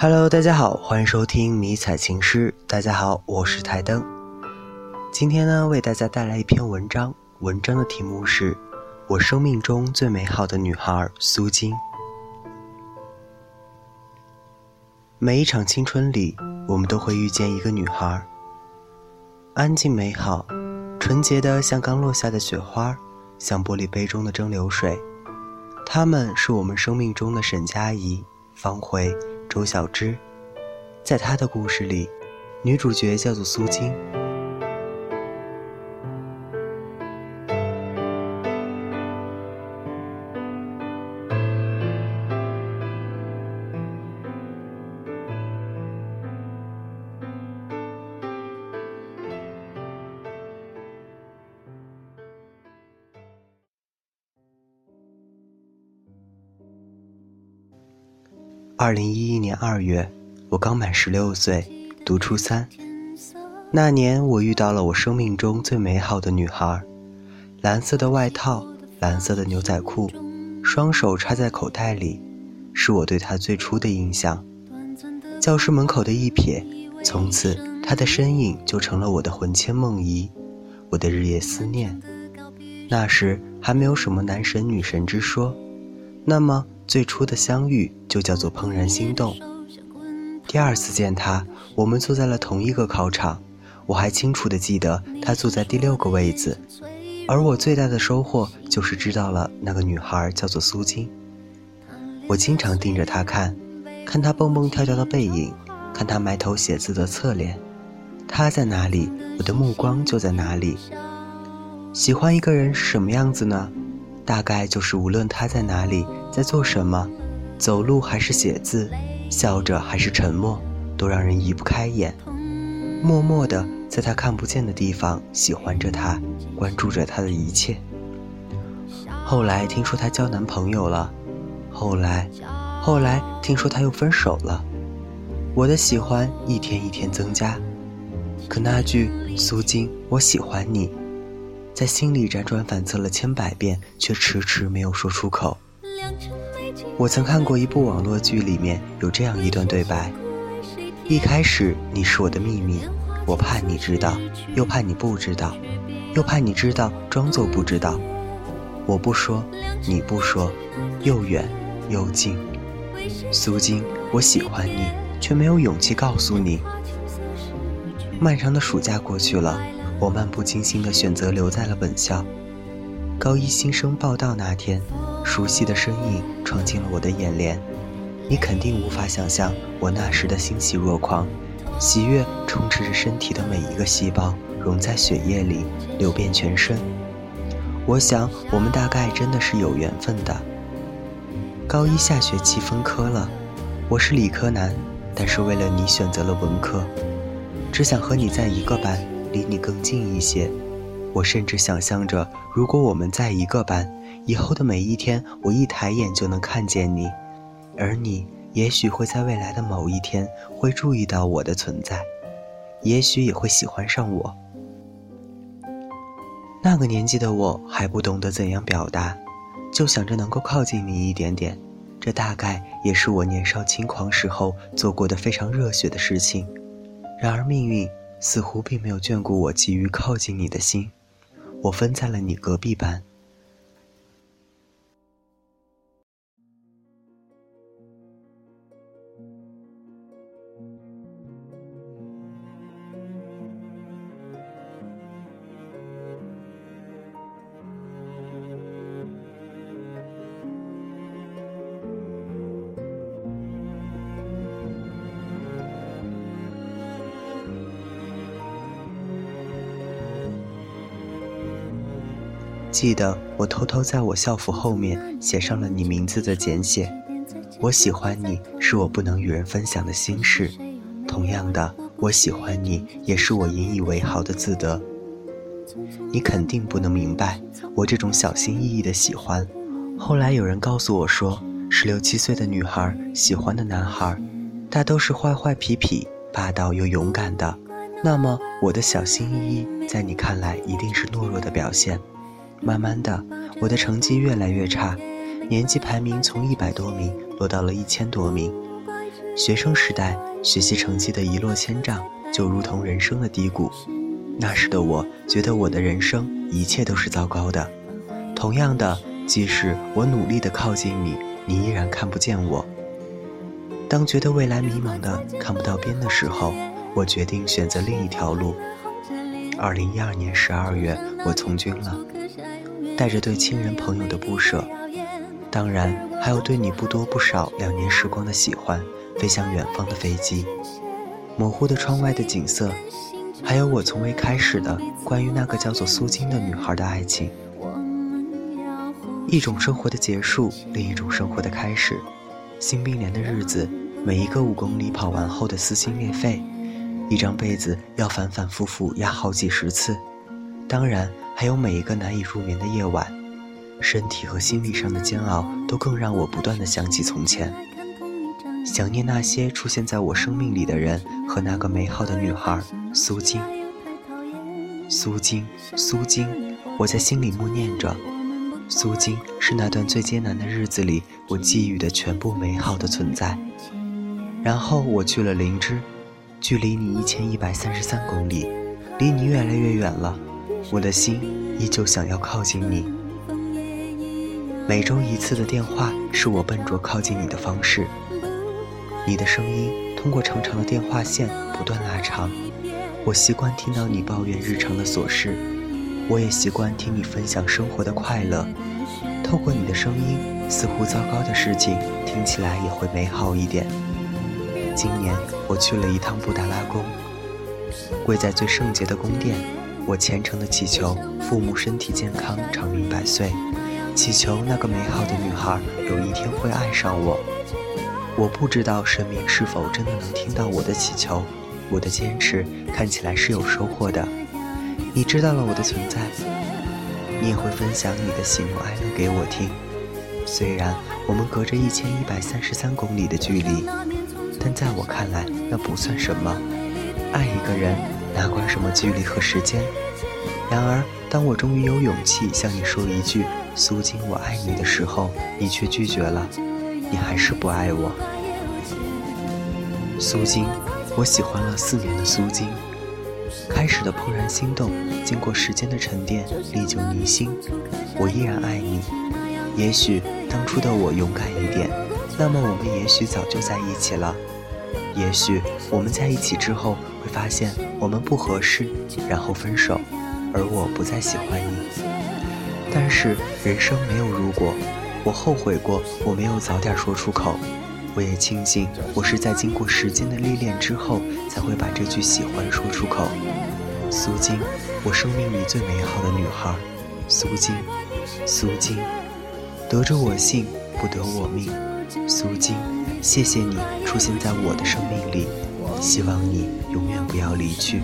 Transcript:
Hello，大家好，欢迎收听迷彩情诗。大家好，我是台灯。今天呢，为大家带来一篇文章，文章的题目是《我生命中最美好的女孩苏金》。每一场青春里，我们都会遇见一个女孩，安静美好，纯洁的像刚落下的雪花，像玻璃杯中的蒸馏水。她们是我们生命中的沈佳宜、方茴。周小栀，在她的故事里，女主角叫做苏青。二零一一年二月，我刚满十六岁，读初三。那年，我遇到了我生命中最美好的女孩。蓝色的外套，蓝色的牛仔裤，双手插在口袋里，是我对她最初的印象。教室门口的一瞥，从此她的身影就成了我的魂牵梦萦，我的日夜思念。那时还没有什么男神女神之说，那么。最初的相遇就叫做怦然心动。第二次见他，我们坐在了同一个考场，我还清楚的记得他坐在第六个位子。而我最大的收获就是知道了那个女孩叫做苏金。我经常盯着她看，看她蹦蹦跳跳的背影，看她埋头写字的侧脸。她在哪里，我的目光就在哪里。喜欢一个人是什么样子呢？大概就是无论他在哪里，在做什么，走路还是写字，笑着还是沉默，都让人移不开眼。默默的在他看不见的地方喜欢着他，关注着他的一切。后来听说她交男朋友了，后来，后来听说她又分手了，我的喜欢一天一天增加。可那句苏金，我喜欢你。在心里辗转反侧了千百遍，却迟迟没有说出口。我曾看过一部网络剧，里面有这样一段对白：一开始你是我的秘密，我怕你知道，又怕你不知道，又怕你知道装作不知道。我不说，你不说，又远又近。苏金，我喜欢你，却没有勇气告诉你。漫长的暑假过去了。我漫不经心地选择留在了本校。高一新生报到那天，熟悉的身影闯进了我的眼帘。你肯定无法想象我那时的欣喜若狂，喜悦充斥着身体的每一个细胞，融在血液里，流遍全身。我想，我们大概真的是有缘分的。高一下学期分科了，我是理科男，但是为了你选择了文科，只想和你在一个班。离你更近一些，我甚至想象着，如果我们在一个班，以后的每一天，我一抬眼就能看见你，而你也许会在未来的某一天会注意到我的存在，也许也会喜欢上我。那个年纪的我还不懂得怎样表达，就想着能够靠近你一点点，这大概也是我年少轻狂时候做过的非常热血的事情。然而命运。似乎并没有眷顾我急于靠近你的心，我分在了你隔壁班。记得我偷偷在我校服后面写上了你名字的简写。我喜欢你是我不能与人分享的心事，同样的，我喜欢你也是我引以为豪的自得。你肯定不能明白我这种小心翼翼的喜欢。后来有人告诉我说，十六七岁的女孩喜欢的男孩，大都是坏坏痞痞、霸道又勇敢的。那么我的小心翼翼，在你看来一定是懦弱的表现。慢慢的，我的成绩越来越差，年级排名从一百多名落到了一千多名。学生时代学习成绩的一落千丈，就如同人生的低谷。那时的我觉得我的人生一切都是糟糕的。同样的，即使我努力的靠近你，你依然看不见我。当觉得未来迷茫的看不到边的时候，我决定选择另一条路。二零一二年十二月，我从军了，带着对亲人朋友的不舍，当然还有对你不多不少两年时光的喜欢。飞向远方的飞机，模糊的窗外的景色，还有我从未开始的关于那个叫做苏金的女孩的爱情。一种生活的结束，另一种生活的开始。新兵连的日子，每一个五公里跑完后的撕心裂肺，一张被子要反反复复压好几十次。当然，还有每一个难以入眠的夜晚，身体和心理上的煎熬，都更让我不断的想起从前。想念那些出现在我生命里的人和那个美好的女孩苏晶。苏晶，苏晶，我在心里默念着。苏晶是那段最艰难的日子里我寄予的全部美好的存在。然后我去了灵芝，距离你一千一百三十三公里，离你越来越远了。我的心依旧想要靠近你。每周一次的电话是我笨拙靠近你的方式。你的声音通过长长的电话线不断拉长，我习惯听到你抱怨日常的琐事，我也习惯听你分享生活的快乐。透过你的声音，似乎糟糕的事情听起来也会美好一点。今年我去了一趟布达拉宫，跪在最圣洁的宫殿，我虔诚的祈求父母身体健康、长命百岁，祈求那个美好的女孩有一天会爱上我。我不知道神明是否真的能听到我的祈求，我的坚持看起来是有收获的。你知道了我的存在，你也会分享你的喜怒哀乐给我听。虽然我们隔着一千一百三十三公里的距离，但在我看来那不算什么。爱一个人哪管什么距离和时间？然而，当我终于有勇气向你说一句“苏金，我爱你”的时候，你却拒绝了。你还是不爱我，苏金，我喜欢了四年的苏金。开始的怦然心动，经过时间的沉淀，历久弥新。我依然爱你。也许当初的我勇敢一点，那么我们也许早就在一起了。也许我们在一起之后会发现我们不合适，然后分手，而我不再喜欢你。但是人生没有如果。我后悔过，我没有早点说出口。我也庆幸，我是在经过时间的历练之后，才会把这句喜欢说出口。苏金，我生命里最美好的女孩。苏金，苏金，得着我幸，不得我命。苏金，谢谢你出现在我的生命里，希望你永远不要离去。